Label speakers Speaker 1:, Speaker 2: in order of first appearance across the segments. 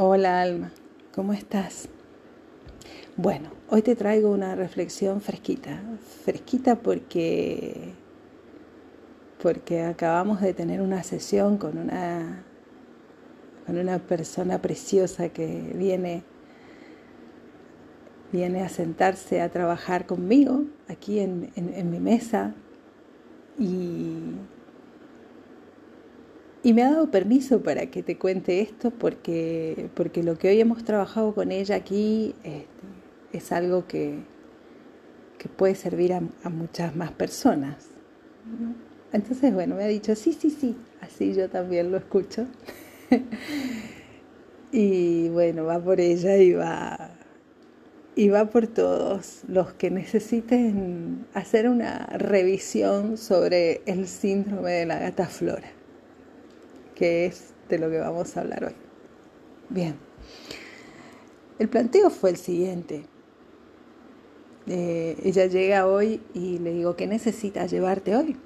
Speaker 1: Hola Alma, ¿cómo estás? Bueno, hoy te traigo una reflexión fresquita, fresquita porque porque acabamos de tener una sesión con una con una persona preciosa que viene viene a sentarse a trabajar conmigo aquí en, en mi mesa. Y y me ha dado permiso para que te cuente esto porque, porque lo que hoy hemos trabajado con ella aquí este, es algo que, que puede servir a, muchas más personas. Entonces, bueno, me ha dicho, sí, sí, sí, así yo también lo escucho. y bueno, va por ella y va, y va por todos los que necesiten hacer una revisión sobre el síndrome de la gata flora que es de lo que vamos a hablar hoy. Bien, el planteo fue el siguiente. Eh, ella llega hoy y le digo, ¿qué necesitas llevarte hoy?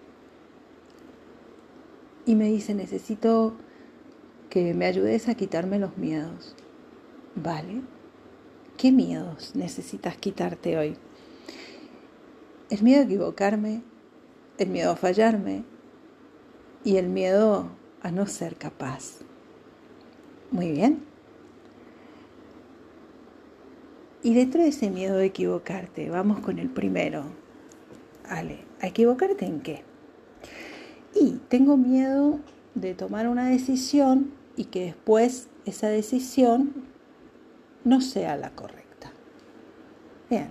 Speaker 1: Y me dice, necesito que me ayudes a quitarme los miedos. ¿Vale? ¿Qué miedos necesitas quitarte hoy? El miedo a equivocarme, el miedo a fallarme y el miedo a no ser capaz. Muy bien. Y dentro de ese miedo de equivocarte, vamos con el primero. Ale, ¿a equivocarte en qué? Y tengo miedo de tomar una decisión y que después esa decisión no sea la correcta. Bien,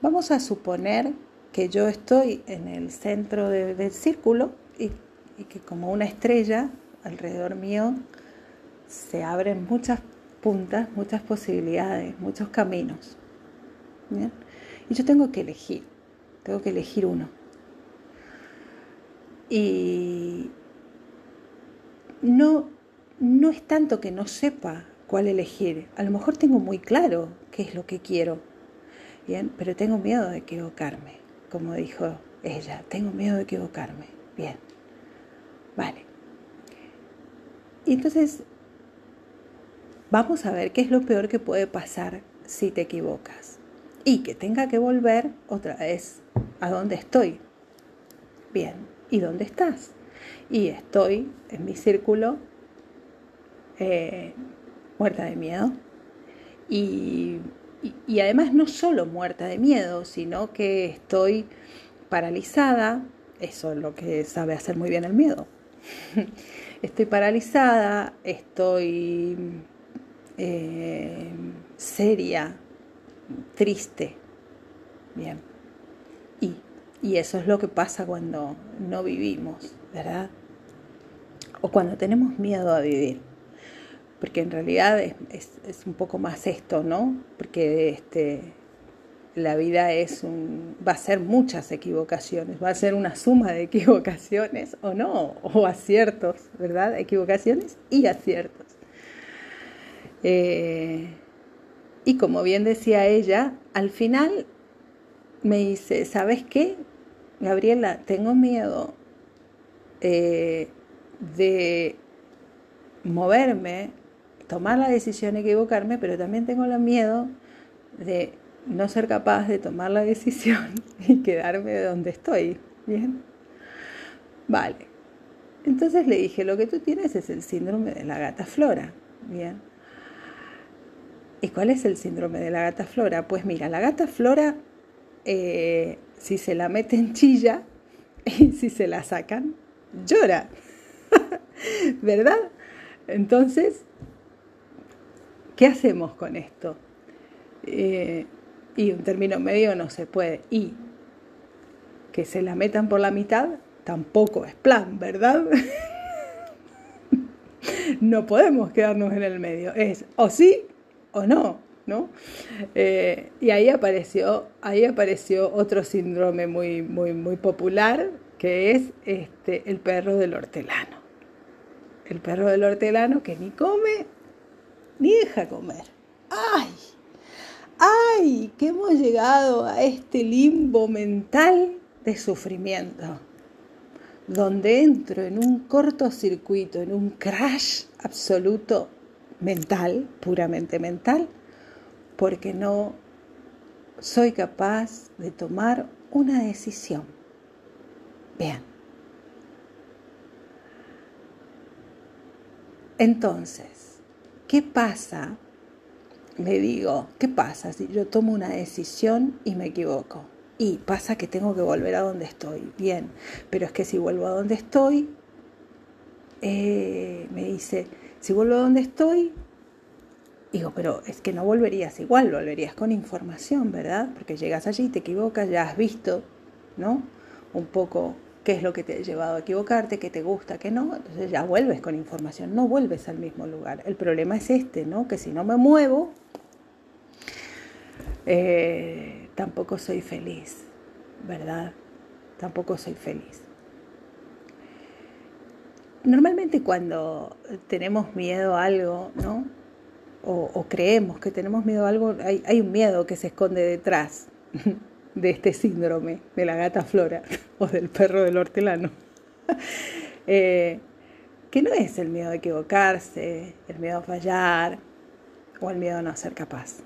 Speaker 1: vamos a suponer que yo estoy en el centro del círculo y y que como una estrella alrededor mío se abren muchas puntas, muchas posibilidades, muchos caminos. Y yo tengo que elegir, tengo que elegir uno. Y no, no es tanto que no sepa cuál elegir, a lo mejor tengo muy claro qué es lo que quiero, ¿bien? pero tengo miedo de equivocarme, como dijo ella, tengo miedo de equivocarme. Bien. Vale. Y entonces, vamos a ver qué es lo peor que puede pasar si te equivocas. Y que tenga que volver otra vez a donde estoy. Bien, ¿y dónde estás? Y estoy en mi círculo eh, muerta de miedo. Y, y además no solo muerta de miedo, sino que estoy paralizada. Eso es lo que sabe hacer muy bien el miedo estoy paralizada, estoy eh, seria, triste. Bien. Y, y eso es lo que pasa cuando no vivimos, ¿verdad? O cuando tenemos miedo a vivir. Porque en realidad es, es un poco más esto, ¿no? Porque este, la vida es un, va a ser muchas equivocaciones, va a ser una suma de equivocaciones o no, o aciertos, ¿verdad? Equivocaciones y aciertos. Eh, y como bien decía ella, al final me dice, ¿sabes qué? Gabriela, tengo miedo eh, de moverme, tomar la decisión de equivocarme, pero también tengo el miedo de no ser capaz de tomar la decisión y quedarme donde estoy. ¿Bien? Vale. Entonces le dije, lo que tú tienes es el síndrome de la gata flora. Bien. ¿Y cuál es el síndrome de la gata flora? Pues mira, la gata flora, eh, si se la meten chilla y si se la sacan, llora. ¿Verdad? Entonces, ¿qué hacemos con esto? Eh, y un término medio no se puede. Y que se la metan por la mitad tampoco es plan, ¿verdad? no podemos quedarnos en el medio. Es o sí o no, ¿no? Eh, y ahí apareció, ahí apareció otro síndrome muy, muy, muy popular, que es este, el perro del hortelano. El perro del hortelano que ni come ni deja comer. ¡Ay! ¡Ay! que hemos llegado a este limbo mental de sufrimiento, donde entro en un cortocircuito, en un crash absoluto mental, puramente mental, porque no soy capaz de tomar una decisión. Bien. Entonces, ¿qué pasa? Le digo, ¿qué pasa si yo tomo una decisión y me equivoco? Y pasa que tengo que volver a donde estoy. Bien, pero es que si vuelvo a donde estoy, eh, me dice, si vuelvo a donde estoy, digo, pero es que no volverías igual, volverías con información, ¿verdad? Porque llegas allí, te equivocas, ya has visto, ¿no? Un poco qué es lo que te ha llevado a equivocarte, qué te gusta, qué no, entonces ya vuelves con información, no vuelves al mismo lugar. El problema es este, ¿no? Que si no me muevo, eh, tampoco soy feliz, ¿verdad? Tampoco soy feliz. Normalmente cuando tenemos miedo a algo, ¿no? O, creemos que tenemos miedo a algo, hay, un miedo que se esconde detrás de este síndrome de la gata flora o del perro del hortelano. Eh, que no es el miedo a equivocarse, el miedo a fallar o el miedo a no ser capaz.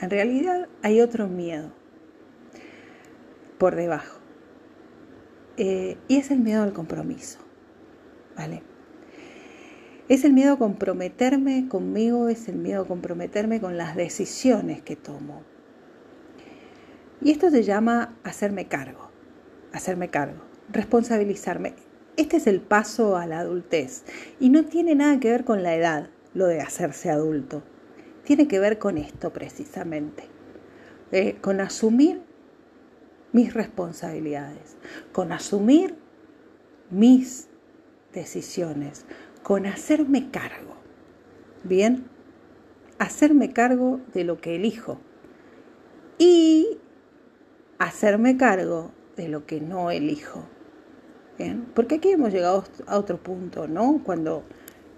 Speaker 1: En realidad hay otro miedo por debajo. Eh, y es el miedo al compromiso. ¿Vale? Es el miedo a comprometerme conmigo, es el miedo a comprometerme con las decisiones que tomo. Y esto se llama hacerme cargo, hacerme cargo, responsabilizarme. Este es el paso a la adultez y no tiene nada que ver con la edad, lo de hacerse adulto. Tiene que ver con esto precisamente, eh, con asumir mis responsabilidades, con asumir mis decisiones, con hacerme cargo. Bien, hacerme cargo de lo que elijo y hacerme cargo de lo que no elijo. ¿Bien? Porque aquí hemos llegado a otro punto, ¿no? Cuando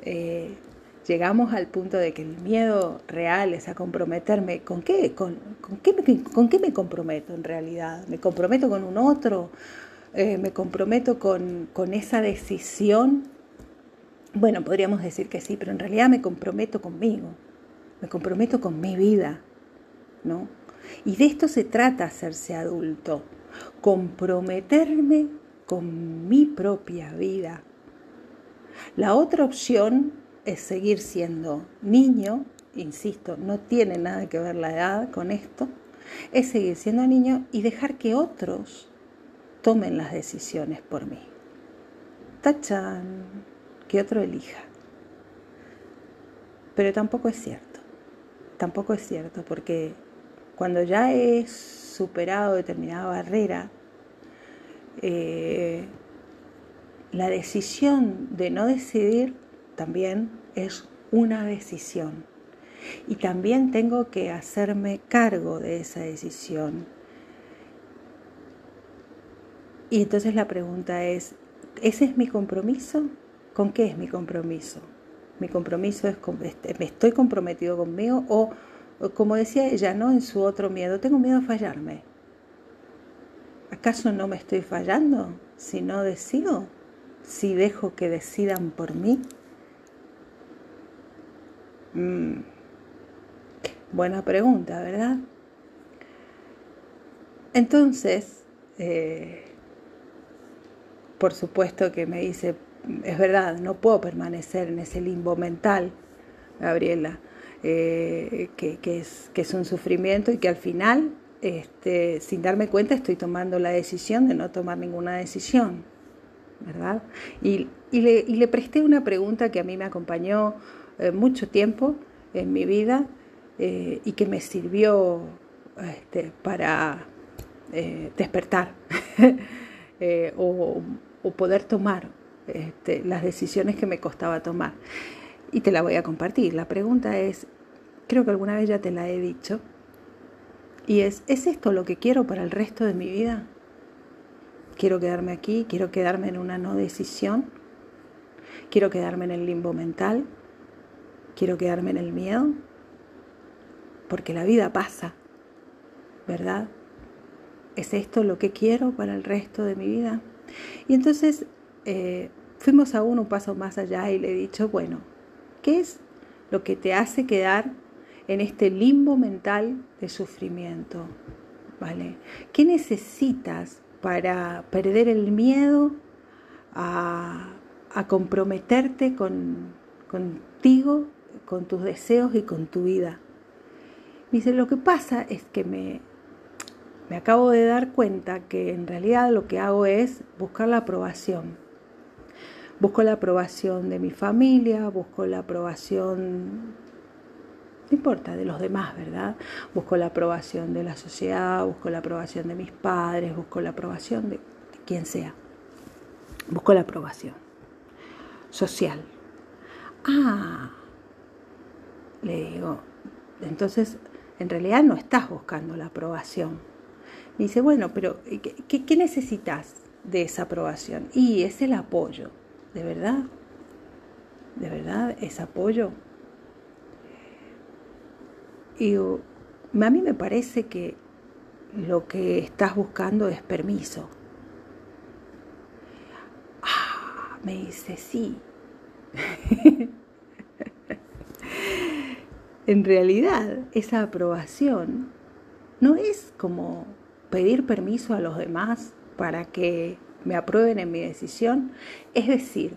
Speaker 1: eh, llegamos al punto de que el miedo real es a comprometerme, ¿con qué? ¿Con, qué, me, con qué me comprometo en realidad? ¿Me comprometo con un otro? Eh, ¿Me comprometo con, con esa decisión? Bueno, podríamos decir que sí, pero en realidad me comprometo conmigo, me comprometo con mi vida, ¿no? Y de esto se trata hacerse adulto, comprometerme con mi propia vida. La otra opción es seguir siendo niño, insisto, no tiene nada que ver la edad con esto, es seguir siendo niño y dejar que otros tomen las decisiones por mí. Tachan, que otro elija. Pero tampoco es cierto, tampoco es cierto, porque cuando ya he superado determinada barrera, eh, la decisión de no decidir también es una decisión. Y también tengo que hacerme cargo de esa decisión. Y entonces la pregunta es, ¿ese es mi compromiso? ¿Con qué es mi compromiso? Mi compromiso es, este, ¿me estoy comprometido conmigo o como decía ella, ¿no? En su otro miedo, tengo miedo a fallarme. ¿Acaso no me estoy fallando si no decido? Si dejo que decidan por mí. Mm. Buena pregunta, ¿verdad? Entonces, eh, por supuesto que me dice, es verdad, no puedo permanecer en ese limbo mental, Gabriela. Eh, que, es, que es un sufrimiento y que al final, este, sin darme cuenta, estoy tomando la decisión de no tomar ninguna decisión, ¿verdad? Y, le, presté una pregunta que a mí me acompañó eh, mucho tiempo en mi vida eh, y que me sirvió este, para despertar o, poder tomar este, las decisiones que me costaba tomar. Y te la voy a compartir. La pregunta es, creo que alguna vez ya te la he dicho, y es, ¿es esto lo que quiero para el resto de mi vida? ¿Quiero quedarme aquí? ¿Quiero quedarme en una no decisión? ¿Quiero quedarme en el limbo mental? ¿Quiero quedarme en el miedo? Porque la vida pasa, ¿verdad? ¿Es esto lo que quiero para el resto de mi vida? Y entonces eh, fuimos a un paso más allá y le he dicho, bueno, ¿qué es lo que te hace quedar en este limbo mental de sufrimiento. ¿Vale? ¿Qué necesitas para perder el miedo a, comprometerte con, contigo, con tus deseos y con tu vida? dice, lo que pasa es que me, me acabo de dar cuenta que en realidad lo que hago es buscar la aprobación. Busco la aprobación de mi familia, busco la aprobación, no importa, de los demás, ¿verdad? Busco la aprobación de la sociedad, busco la aprobación de mis padres, busco la aprobación de, quien sea. Busco la aprobación social. Ah, le digo, entonces en realidad no estás buscando la aprobación. Me dice, bueno, pero ¿qué, necesitas de esa aprobación? Y es el apoyo, ¿de verdad? ¿De verdad es apoyo? Y a mí me parece que lo que estás buscando es permiso. Ah, me dice, sí. en realidad, esa aprobación no es como pedir permiso a los demás para que me aprueben en mi decisión. Es decir,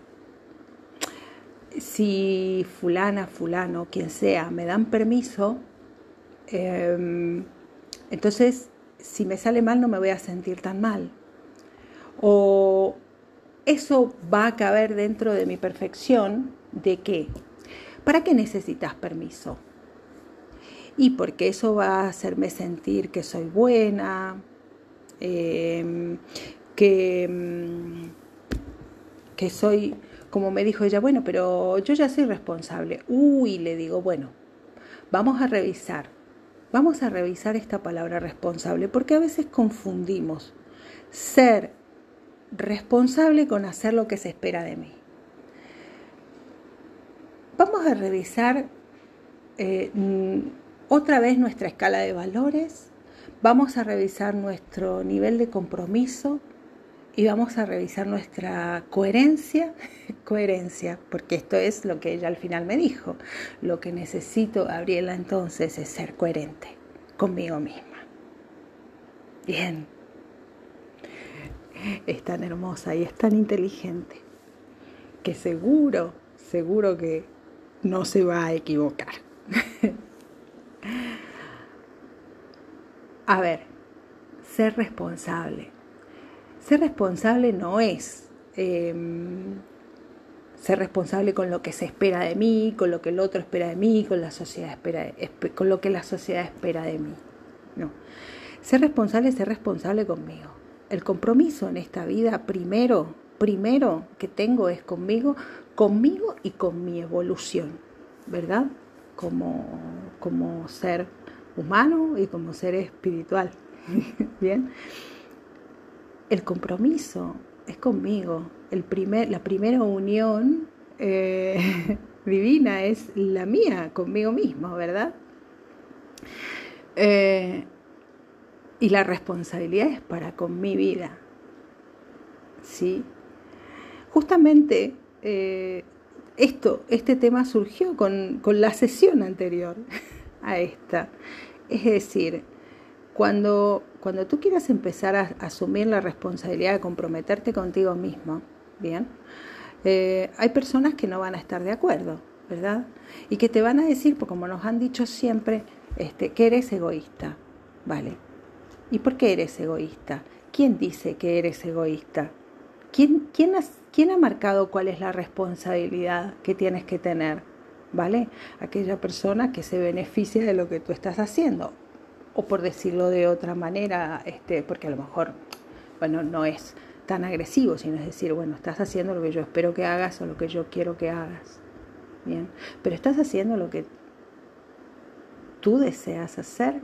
Speaker 1: si fulana, fulano, quien sea, me dan permiso, em, entonces si me sale mal no me voy a sentir tan mal. O eso va a caber dentro de mi perfección de qué. ¿Para qué necesitas permiso? Y porque eso va a hacerme sentir que soy buena, em, que, em, que soy, como me dijo ella, bueno, pero yo ya soy responsable. Uy, le digo, bueno, vamos a revisar, vamos a revisar esta palabra responsable, porque a veces confundimos ser responsable con hacer lo que se espera de mí. Vamos a revisar eh, otra vez nuestra escala de valores, vamos a revisar nuestro nivel de compromiso y vamos a revisar nuestra coherencia, coherencia, porque esto es lo que ella al final me dijo. Lo que necesito, Gabriela, entonces es ser coherente conmigo misma. Bien. Es tan hermosa y es tan inteligente que seguro, seguro que no se va a equivocar. A ver, ser responsable. Ser responsable no es em, ser responsable con lo que se espera de mí, con lo que el otro espera de mí, con, la sociedad espera con lo que la sociedad espera de mí. No. Ser responsable es ser responsable conmigo. El compromiso en esta vida primero, primero que tengo es conmigo, conmigo y con mi evolución, ¿verdad? Como, como ser humano y como ser espiritual. Bien, el compromiso es conmigo. El primer, la primera unión eh, divina es la mía conmigo mismo, ¿verdad? Eh, y la responsabilidad es para con mi vida. ¿Sí? Justamente eh, esto, este tema surgió con, con la sesión anterior a esta. Es decir, cuando, cuando tú quieras empezar a, asumir la responsabilidad de comprometerte contigo mismo, ¿bien? Eh, hay personas que no van a estar de acuerdo, ¿verdad? Y que te van a decir, pues como nos han dicho siempre, este, que eres egoísta, ¿vale? ¿Y por qué eres egoísta? ¿Quién dice que eres egoísta? ¿Quién, quién, ¿Quién ha marcado cuál es la responsabilidad que tienes que tener? ¿Vale? Aquella persona que se beneficia de lo que tú estás haciendo. O por decirlo de otra manera, este, porque a lo mejor, bueno, no es tan agresivo, sino es decir, bueno, estás haciendo lo que yo espero que hagas o lo que yo quiero que hagas. Bien, pero estás haciendo lo que tú deseas hacer.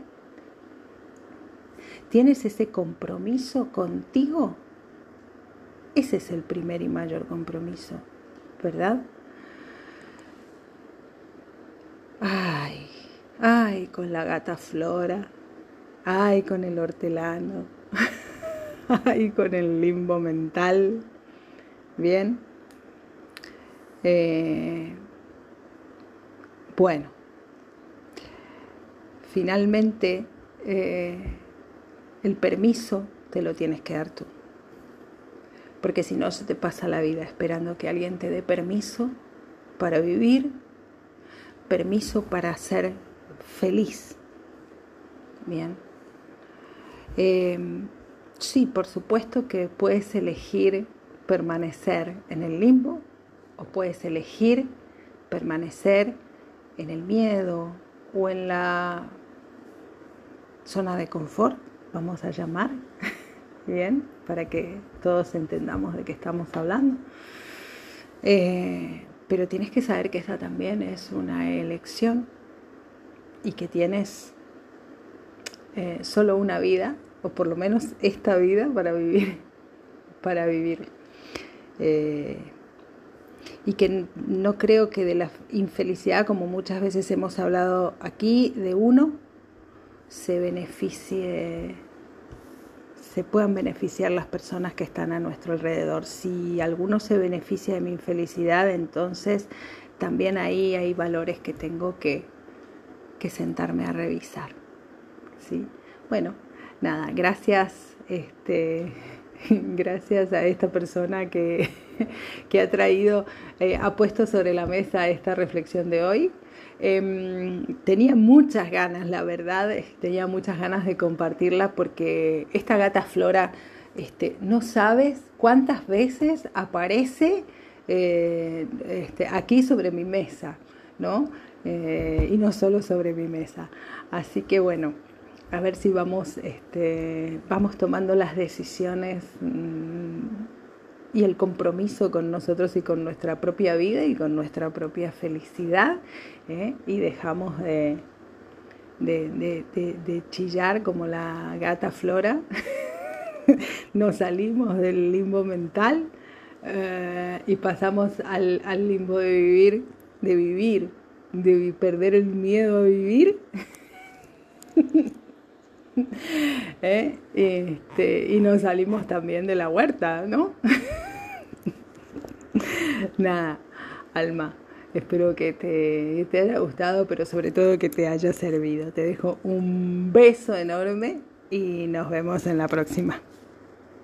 Speaker 1: ¿Tienes ese compromiso contigo? Ese es el primer y mayor compromiso, ¿verdad? Ay, ay, con la gata Flora, ay, con el hortelano, ay, con el limbo mental. Bien. Eh, Bueno, finalmente eh, el permiso te lo tienes que dar tú. Porque si no, se te pasa la vida esperando que alguien te dé permiso para vivir, permiso para ser feliz. Bien. Em, sí, por supuesto que puedes elegir permanecer en el limbo o puedes elegir permanecer en el miedo o en la zona de confort, vamos a llamar, bien, para que todos entendamos de qué estamos hablando. Eh, pero tienes que saber que esa también es una elección y que tienes eh, solo una vida, o por lo menos esta vida para vivir, para vivir. Eh, y que no creo que de la infelicidad, como muchas veces hemos hablado aquí, de uno, se beneficie, se puedan beneficiar las personas que están a nuestro alrededor. Si alguno se beneficia de mi infelicidad, entonces también ahí hay valores que tengo que, que sentarme a revisar. ¿sí? Bueno, nada, gracias, este, gracias a esta persona que, que ha traído, eh, ha puesto sobre la mesa esta reflexión de hoy. Em, tenía muchas ganas, la verdad, tenía muchas ganas de compartirla porque esta gata Flora, este, no sabes cuántas veces aparece eh, este, aquí sobre mi mesa, ¿no? Eh, y no solo sobre mi mesa. Así que bueno, a ver si vamos, este, vamos tomando las decisiones. Mm, y el compromiso con nosotros y con nuestra propia vida y con nuestra propia felicidad ¿eh? y dejamos de, de, chillar como la gata Flora, nos salimos del limbo mental eh, y pasamos al, al limbo de vivir, de vivir, de perder el miedo a vivir. ¿Eh? Este, y nos salimos también de la huerta, ¿no? Nada, Alma, espero que te, haya gustado, pero sobre todo que te haya servido. Te dejo un beso enorme y nos vemos en la próxima.